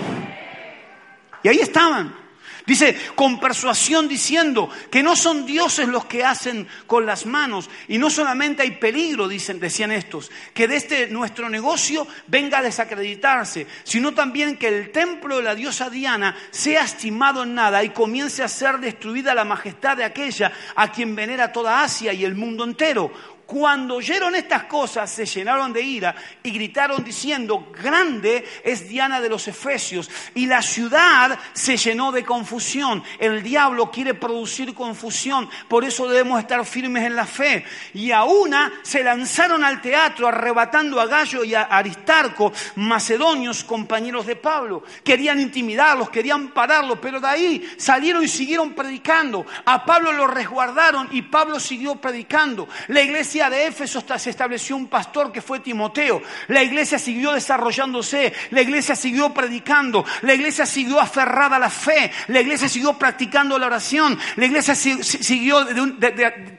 Y ahí estaban. Dice, con persuasión diciendo que no son dioses los que hacen con las manos. Y no solamente hay peligro, dicen, decían estos, que de este nuestro negocio venga a desacreditarse, sino también que el templo de la diosa Diana sea estimado en nada y comience a ser destruida la majestad de aquella a quien venera toda Asia y el mundo entero cuando oyeron estas cosas, se llenaron de ira y gritaron diciendo, grande es Diana de los Efesios. Y la ciudad se llenó de confusión. El diablo quiere producir confusión, por eso debemos estar firmes en la fe. Y a una se lanzaron al teatro arrebatando a Gallo y a Aristarco, macedonios, compañeros de Pablo. Querían intimidarlos, querían pararlos, pero de ahí salieron y siguieron predicando. A Pablo lo resguardaron y Pablo siguió predicando. La iglesia de Éfeso se estableció un pastor que fue Timoteo. La iglesia siguió desarrollándose, la iglesia siguió predicando, la iglesia siguió aferrada a la fe, la iglesia siguió practicando la oración, la iglesia siguió,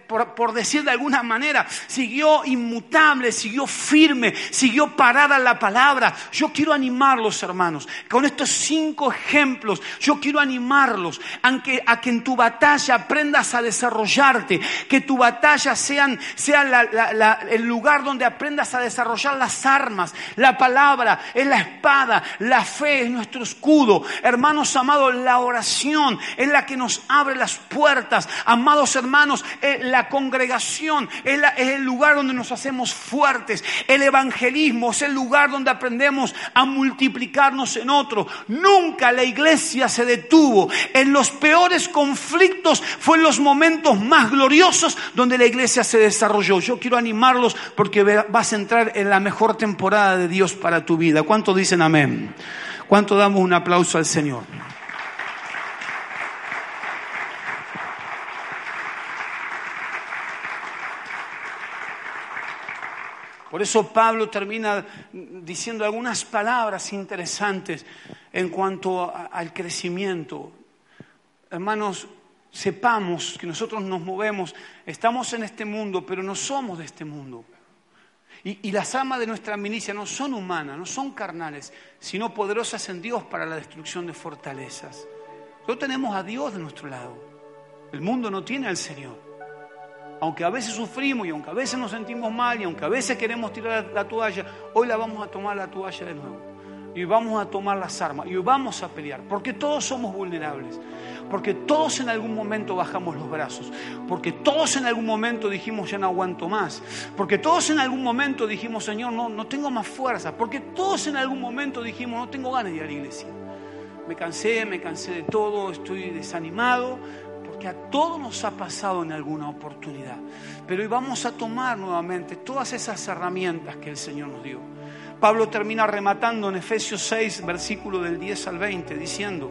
por, decir de alguna manera, siguió inmutable, siguió firme, siguió parada en la palabra. Yo quiero animarlos, hermanos, con estos cinco ejemplos, yo quiero animarlos a que, a que en tu batalla aprendas a desarrollarte, que tu batalla sean, sean el lugar donde aprendas a desarrollar las armas. La palabra es la espada, la fe es nuestro escudo. Hermanos amados, la oración es la que nos abre las puertas. Amados hermanos, eh, la congregación es, es el lugar donde nos hacemos fuertes. El evangelismo es el lugar donde aprendemos a multiplicarnos en otro. Nunca la iglesia se detuvo. En los peores conflictos fue en los momentos más gloriosos donde la iglesia se desarrolló. Yo quiero animarlos porque vas a entrar en la mejor temporada de Dios para tu vida. ¿Cuánto dicen amén? ¿Cuánto damos un aplauso al Señor? Por eso Pablo termina diciendo algunas palabras interesantes en cuanto al crecimiento. Hermanos, sepamos que nosotros nos movemos, estamos en este mundo, pero no somos de este mundo. Y, las armas de nuestra milicia no son humanas, no son carnales, sino poderosas en Dios para la destrucción de fortalezas. Nosotros tenemos a Dios de nuestro lado. El mundo no tiene al Señor. Aunque a veces sufrimos y aunque a veces nos sentimos mal y aunque a veces queremos tirar la toalla, hoy la vamos a tomar la toalla de nuevo y vamos a tomar las armas y vamos a pelear, porque todos somos vulnerables, porque todos en algún momento bajamos los brazos, porque todos en algún momento dijimos ya no aguanto más, porque todos en algún momento dijimos Señor no, no tengo más fuerza, porque todos en algún momento dijimos no tengo ganas de ir a la iglesia. me cansé, me cansé de todo, estoy desanimado, porque a todos nos ha pasado en alguna oportunidad. Pero hoy vamos a tomar nuevamente todas esas herramientas que el Señor nos dio. Pablo termina rematando en Efesios 6, versículo del 10 al 20, diciendo,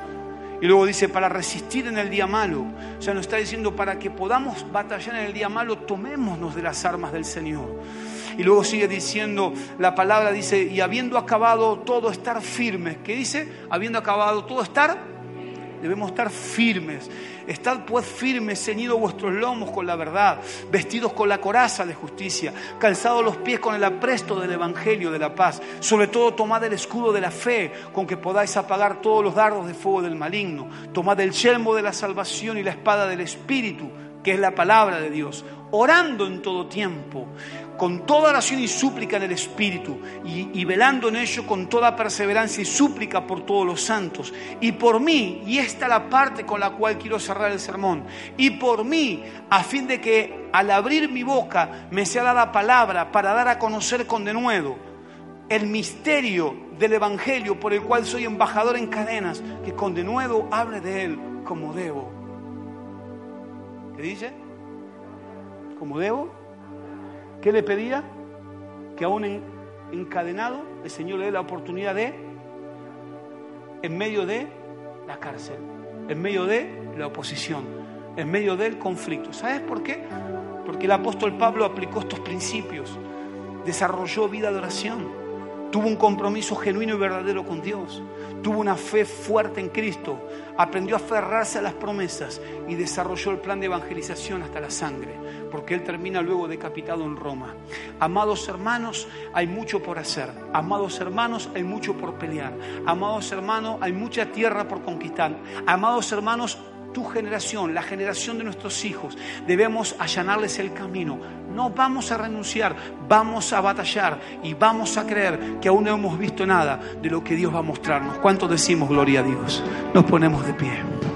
y luego dice, para resistir en el día malo. O sea, nos está diciendo, para que podamos batallar en el día malo, tomémonos de las armas del Señor. Y luego sigue diciendo, la palabra dice, y habiendo acabado todo, estar firmes. ¿Qué dice? Habiendo acabado todo, estar debemos estar firmes. Estad pues firmes, ceñidos vuestros lomos con la verdad, vestidos con la coraza de justicia, calzados los pies con el apresto del Evangelio de la paz. Sobre todo tomad el escudo de la fe, con que podáis apagar todos los dardos de fuego del maligno. Tomad el yelmo de la salvación y la espada del Espíritu, que es la palabra de Dios, orando en todo tiempo con toda oración y súplica en el Espíritu, y, velando en ello con toda perseverancia y súplica por todos los santos, y por mí, y esta es la parte con la cual quiero cerrar el sermón, y por mí, a fin de que al abrir mi boca me sea dada palabra para dar a conocer con denuedo el misterio del Evangelio por el cual soy embajador en cadenas, que con denuedo hable de él como debo. ¿Qué dice? ¿Como debo? ¿Qué le pedía? Que aún encadenado el Señor le dé la oportunidad de, en medio de la cárcel, en medio de la oposición, en medio del conflicto. ¿Sabes por qué? Porque el apóstol Pablo aplicó estos principios, desarrolló vida de oración tuvo un compromiso genuino y verdadero con Dios, tuvo una fe fuerte en Cristo, aprendió a aferrarse a las promesas y desarrolló el plan de evangelización hasta la sangre, porque él termina luego decapitado en Roma. Amados hermanos, hay mucho por hacer. Amados hermanos, hay mucho por pelear. Amados hermanos, hay mucha tierra por conquistar. Amados hermanos, tu generación, la generación de nuestros hijos, debemos allanarles el camino. No vamos a renunciar, vamos a batallar y vamos a creer que aún no hemos visto nada de lo que Dios va a mostrarnos. ¿Cuánto decimos gloria a Dios? Nos ponemos de pie.